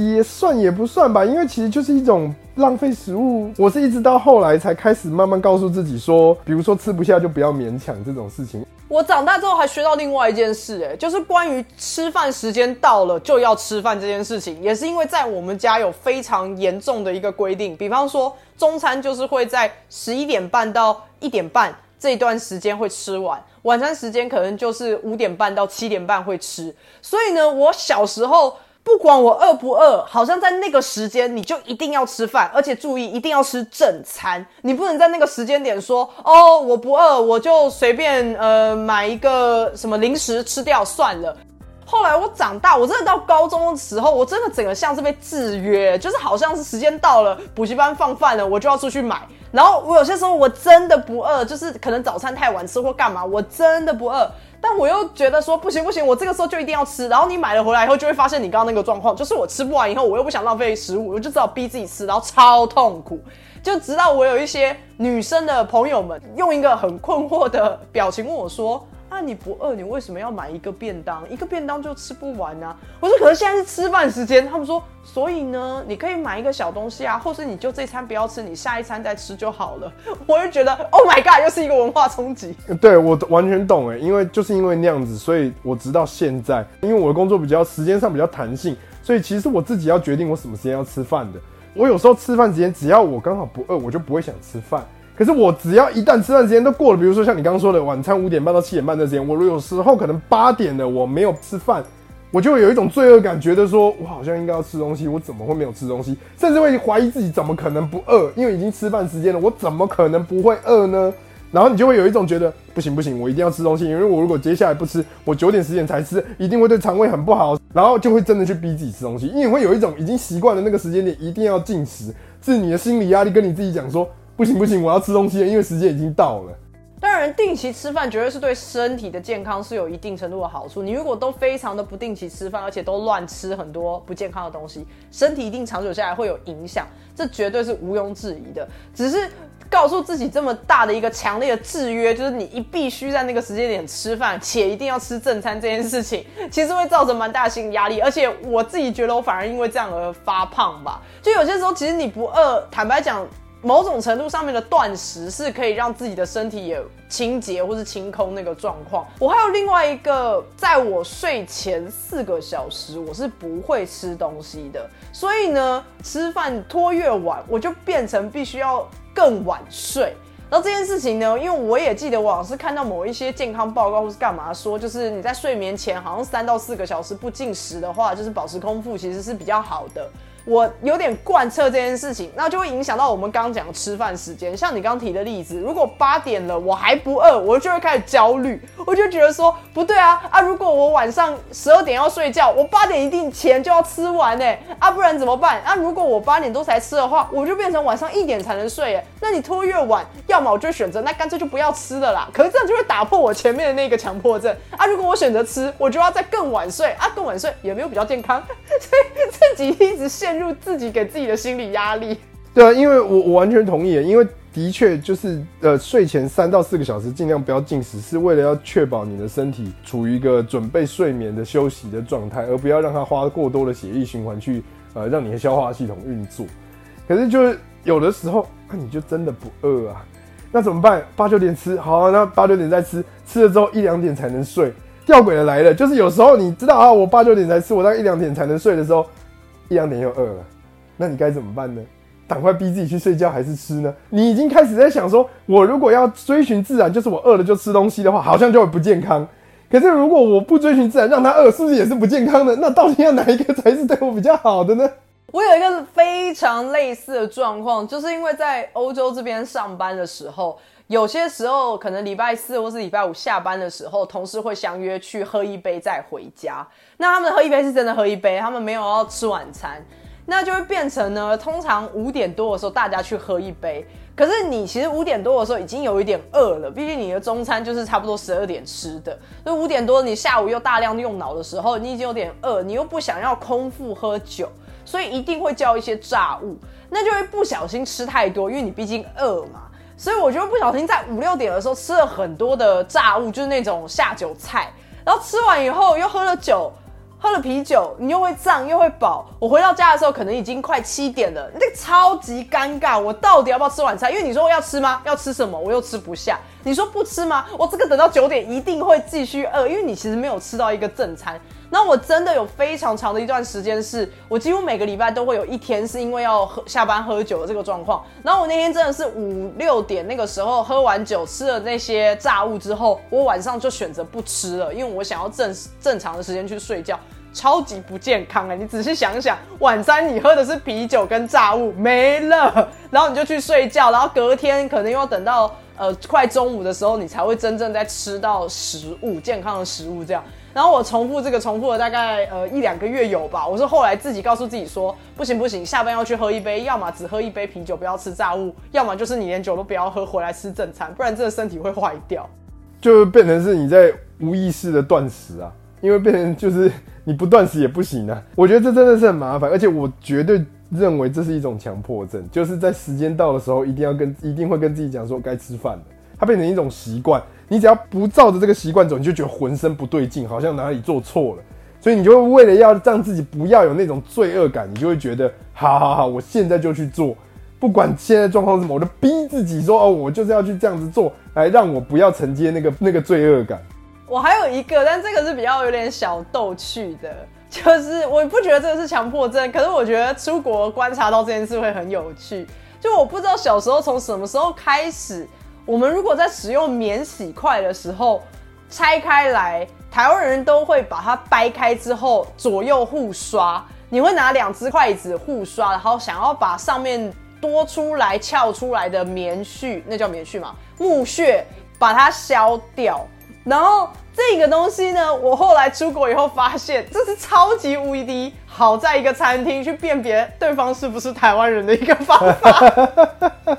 也算也不算吧，因为其实就是一种浪费食物。我是一直到后来才开始慢慢告诉自己说，比如说吃不下就不要勉强这种事情。我长大之后还学到另外一件事，哎，就是关于吃饭时间到了就要吃饭这件事情，也是因为在我们家有非常严重的一个规定，比方说中餐就是会在十一点半到一点半这段时间会吃完，晚餐时间可能就是五点半到七点半会吃。所以呢，我小时候。不管我饿不饿，好像在那个时间你就一定要吃饭，而且注意一定要吃正餐。你不能在那个时间点说哦，我不饿，我就随便呃买一个什么零食吃掉算了。后来我长大，我真的到高中的时候，我真的整个像是被制约，就是好像是时间到了，补习班放饭了，我就要出去买。然后我有些时候我真的不饿，就是可能早餐太晚吃或干嘛，我真的不饿。但我又觉得说不行不行，我这个时候就一定要吃。然后你买了回来以后，就会发现你刚刚那个状况，就是我吃不完以后，我又不想浪费食物，我就只好逼自己吃，然后超痛苦。就直到我有一些女生的朋友们用一个很困惑的表情问我说。那你不饿，你为什么要买一个便当？一个便当就吃不完啊！我说，可是现在是吃饭时间。他们说，所以呢，你可以买一个小东西啊，或是你就这餐不要吃，你下一餐再吃就好了。我就觉得，Oh my God，又是一个文化冲击。对我完全懂哎，因为就是因为那样子，所以我直到现在，因为我的工作比较时间上比较弹性，所以其实我自己要决定我什么时间要吃饭的。我有时候吃饭时间，只要我刚好不饿，我就不会想吃饭。可是我只要一旦吃饭时间都过了，比如说像你刚刚说的晚餐五点半到七点半的时间，我有时候可能八点了我没有吃饭，我就会有一种罪恶感，觉得说我好像应该要吃东西，我怎么会没有吃东西？甚至会怀疑自己怎么可能不饿，因为已经吃饭时间了，我怎么可能不会饿呢？然后你就会有一种觉得不行不行，我一定要吃东西，因为我如果接下来不吃，我九点十点才吃，一定会对肠胃很不好，然后就会真的去逼自己吃东西，因为会有一种已经习惯了那个时间点一定要进食，是你的心理压力跟你自己讲说。不行不行，我要吃东西了，因为时间已经到了。当然，定期吃饭绝对是对身体的健康是有一定程度的好处。你如果都非常的不定期吃饭，而且都乱吃很多不健康的东西，身体一定长久下来会有影响，这绝对是毋庸置疑的。只是告诉自己这么大的一个强烈的制约，就是你一必须在那个时间点吃饭，且一定要吃正餐这件事情，其实会造成蛮大心理压力。而且我自己觉得，我反而因为这样而发胖吧。就有些时候，其实你不饿，坦白讲。某种程度上面的断食是可以让自己的身体也清洁或是清空那个状况。我还有另外一个，在我睡前四个小时，我是不会吃东西的。所以呢，吃饭拖越晚，我就变成必须要更晚睡。然后这件事情呢，因为我也记得我老是看到某一些健康报告或是干嘛说，就是你在睡眠前好像三到四个小时不进食的话，就是保持空腹其实是比较好的。我有点贯彻这件事情，那就会影响到我们刚刚讲吃饭时间。像你刚提的例子，如果八点了我还不饿，我就会开始焦虑，我就觉得说不对啊啊！如果我晚上十二点要睡觉，我八点一定前就要吃完哎啊，不然怎么办？啊，如果我八点多才吃的话，我就变成晚上一点才能睡哎。那你拖越晚，要么我就选择那干脆就不要吃了啦。可是这样就会打破我前面的那个强迫症啊。如果我选择吃，我就要再更晚睡啊，更晚睡也没有比较健康，所以自己一直陷。入自己给自己的心理压力，对啊，因为我我完全同意，因为的确就是呃睡前三到四个小时尽量不要进食，是为了要确保你的身体处于一个准备睡眠的休息的状态，而不要让它花过多的血液循环去呃让你的消化系统运作。可是就是有的时候，那你就真的不饿啊，那怎么办？八九点吃好，那八九点再吃，吃了之后一两点才能睡。吊诡的来了，就是有时候你知道啊，我八九点才吃，我大概一两点才能睡的时候。一两点又饿了，那你该怎么办呢？赶快逼自己去睡觉还是吃呢？你已经开始在想说，我如果要追寻自然，就是我饿了就吃东西的话，好像就会不健康。可是如果我不追寻自然，让它饿，是不是也是不健康的？那到底要哪一个才是对我比较好的呢？我有一个非常类似的状况，就是因为在欧洲这边上班的时候。有些时候，可能礼拜四或是礼拜五下班的时候，同事会相约去喝一杯再回家。那他们喝一杯是真的喝一杯，他们没有要吃晚餐，那就会变成呢，通常五点多的时候大家去喝一杯。可是你其实五点多的时候已经有一点饿了，毕竟你的中餐就是差不多十二点吃的，所以五点多你下午又大量用脑的时候，你已经有点饿，你又不想要空腹喝酒，所以一定会叫一些炸物，那就会不小心吃太多，因为你毕竟饿嘛。所以我就不小心在五六点的时候吃了很多的炸物，就是那种下酒菜，然后吃完以后又喝了酒，喝了啤酒，你又会胀又会饱。我回到家的时候，可能已经快七点了，那个超级尴尬。我到底要不要吃晚餐？因为你说要吃吗？要吃什么？我又吃不下。你说不吃吗？我这个等到九点一定会继续饿，因为你其实没有吃到一个正餐。那我真的有非常长的一段时间，是我几乎每个礼拜都会有一天是因为要喝下班喝酒的这个状况。然后我那天真的是五六点那个时候喝完酒，吃了那些炸物之后，我晚上就选择不吃了，因为我想要正正常的时间去睡觉，超级不健康哎！你仔细想想，晚餐你喝的是啤酒跟炸物没了，然后你就去睡觉，然后隔天可能又要等到呃快中午的时候，你才会真正在吃到食物健康的食物这样。然后我重复这个重复了大概呃一两个月有吧，我是后来自己告诉自己说，不行不行，下班要去喝一杯，要么只喝一杯啤酒，不要吃炸物，要么就是你连酒都不要喝，回来吃正餐，不然真的身体会坏掉。就变成是你在无意识的断食啊，因为变成就是你不断食也不行啊。我觉得这真的是很麻烦，而且我绝对认为这是一种强迫症，就是在时间到的时候一定要跟一定会跟自己讲说该吃饭了，它变成一种习惯。你只要不照着这个习惯走，你就觉得浑身不对劲，好像哪里做错了，所以你就会为了要让自己不要有那种罪恶感，你就会觉得，好好好，我现在就去做，不管现在状况是什么，我就逼自己说，哦，我就是要去这样子做，来让我不要承接那个 那个罪恶感。我还有一个，但这个是比较有点小逗趣的，就是我不觉得这个是强迫症，可是我觉得出国观察到这件事会很有趣。就我不知道小时候从什么时候开始。我们如果在使用免洗筷的时候拆开来，台湾人都会把它掰开之后左右互刷。你会拿两只筷子互刷，然后想要把上面多出来翘出来的棉絮，那叫棉絮嘛，木屑，把它削掉。然后这个东西呢，我后来出国以后发现，这是超级无敌好在一个餐厅去辨别对方是不是台湾人的一个方法。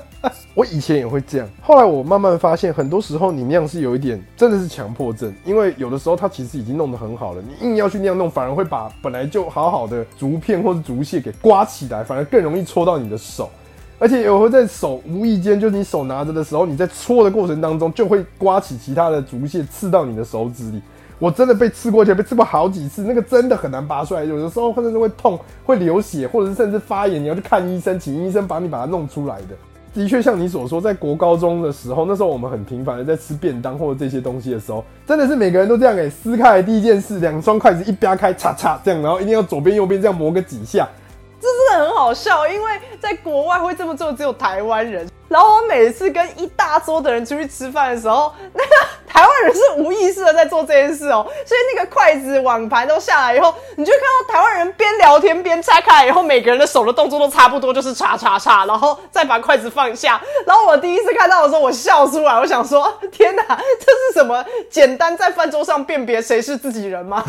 我以前也会这样，后来我慢慢发现，很多时候你那样是有一点真的是强迫症，因为有的时候它其实已经弄得很好了，你硬要去那样弄，反而会把本来就好好的竹片或者竹屑给刮起来，反而更容易戳到你的手，而且有会在手无意间，就是你手拿着的时候，你在搓的过程当中就会刮起其他的竹屑刺到你的手指里。我真的被刺过，而且被刺过好几次，那个真的很难拔出来，有的时候甚至会痛、会流血，或者是甚至发炎，你要去看医生，请医生帮你把它弄出来的。的确，像你所说，在国高中的时候，那时候我们很频繁的在吃便当或者这些东西的时候，真的是每个人都这样给撕开。第一件事，两双筷子一扒开，叉叉这样，然后一定要左边右边这样磨个几下。很好笑，因为在国外会这么做，只有台湾人。然后我每次跟一大桌的人出去吃饭的时候，那 个台湾人是无意识的在做这件事哦，所以那个筷子碗盘都下来以后，你就看到台湾人边聊天边拆开，以后每个人的手的动作都差不多，就是叉叉叉，然后再把筷子放下。然后我第一次看到的时候，我笑出来，我想说：天哪，这是什么简单在饭桌上辨别谁是自己人吗？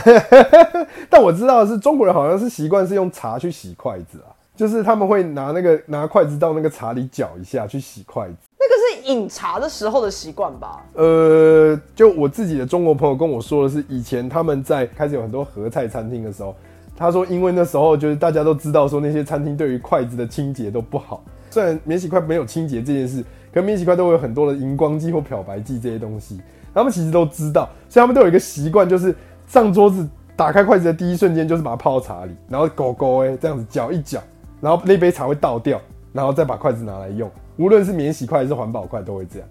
但我知道的是，中国人好像是习惯是用茶去洗筷子啊。就是他们会拿那个拿筷子到那个茶里搅一下去洗筷子，那个是饮茶的时候的习惯吧？呃，就我自己的中国朋友跟我说的是，以前他们在开始有很多合菜餐厅的时候，他说因为那时候就是大家都知道说那些餐厅对于筷子的清洁都不好，虽然免洗筷没有清洁这件事，可免洗筷都会有很多的荧光剂或漂白剂这些东西，他们其实都知道，所以他们都有一个习惯，就是上桌子打开筷子的第一瞬间就是把它泡茶里，然后狗狗哎这样子搅一搅。然后那杯茶会倒掉，然后再把筷子拿来用。无论是免洗筷还是环保筷，都会这样。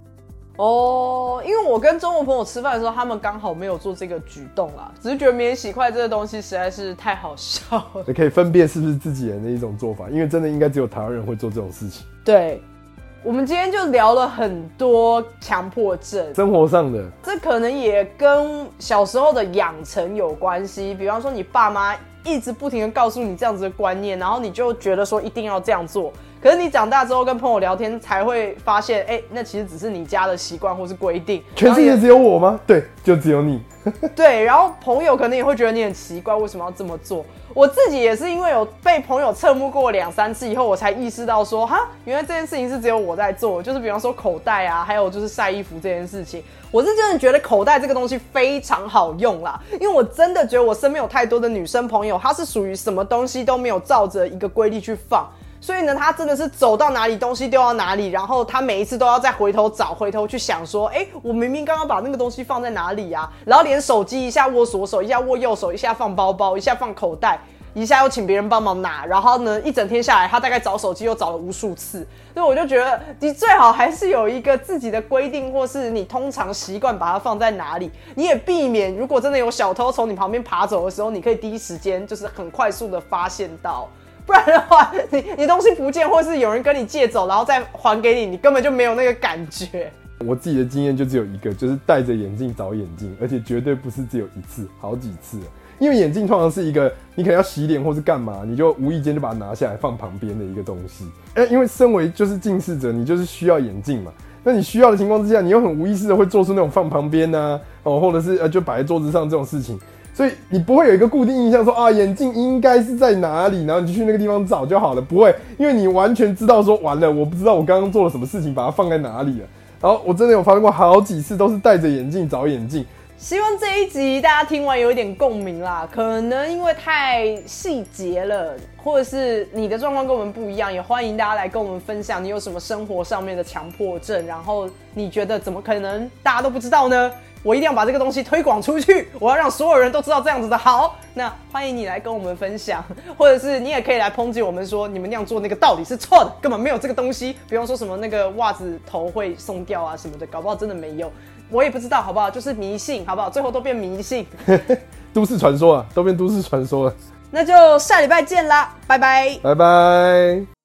哦，因为我跟中国朋友吃饭的时候，他们刚好没有做这个举动啦，只是觉得免洗筷这个东西实在是太好笑了。也可以分辨是不是自己人的一种做法，因为真的应该只有台湾人会做这种事情。对，我们今天就聊了很多强迫症，生活上的，这可能也跟小时候的养成有关系。比方说，你爸妈。一直不停的告诉你这样子的观念，然后你就觉得说一定要这样做。可是你长大之后跟朋友聊天，才会发现，哎，那其实只是你家的习惯或是规定。全世界只有我吗？对，就只有你。对，然后朋友可能也会觉得你很奇怪，为什么要这么做？我自己也是因为有被朋友侧目过两三次以后，我才意识到说，哈，原来这件事情是只有我在做。就是比方说口袋啊，还有就是晒衣服这件事情，我是真的觉得口袋这个东西非常好用啦。因为我真的觉得我身边有太多的女生朋友，她是属于什么东西都没有照着一个规律去放。所以呢，他真的是走到哪里东西丢到哪里，然后他每一次都要再回头找，回头去想说，哎，我明明刚刚把那个东西放在哪里呀？然后连手机一下握左手，一下握右手，一下放包包，一下放口袋，一下又请别人帮忙拿，然后呢，一整天下来，他大概找手机又找了无数次。所以我就觉得，你最好还是有一个自己的规定，或是你通常习惯把它放在哪里，你也避免如果真的有小偷从你旁边爬走的时候，你可以第一时间就是很快速的发现到。不然的话，你你东西不见，或是有人跟你借走，然后再还给你，你根本就没有那个感觉。我自己的经验就只有一个，就是戴着眼镜找眼镜，而且绝对不是只有一次，好几次。因为眼镜通常是一个你可能要洗脸或是干嘛，你就无意间就把它拿下来放旁边的一个东西。哎，因为身为就是近视者，你就是需要眼镜嘛。那你需要的情况之下，你又很无意识的会做出那种放旁边呐，哦，或者是呃就摆在桌子上这种事情。所以你不会有一个固定印象，说啊眼镜应该是在哪里，然后你就去那个地方找就好了。不会，因为你完全知道说完了，我不知道我刚刚做了什么事情，把它放在哪里了。然后我真的有发生过好几次，都是戴着眼镜找眼镜。希望这一集大家听完有一点共鸣啦。可能因为太细节了，或者是你的状况跟我们不一样，也欢迎大家来跟我们分享你有什么生活上面的强迫症，然后你觉得怎么可能大家都不知道呢？我一定要把这个东西推广出去，我要让所有人都知道这样子的好。那欢迎你来跟我们分享，或者是你也可以来抨击我们说你们那样做那个道理是错的，根本没有这个东西。比方说什么那个袜子头会松掉啊什么的，搞不好真的没有，我也不知道好不好？就是迷信好不好？最后都变迷信，都市传说啊，都变都市传说了。那就下礼拜见啦，拜拜，拜拜。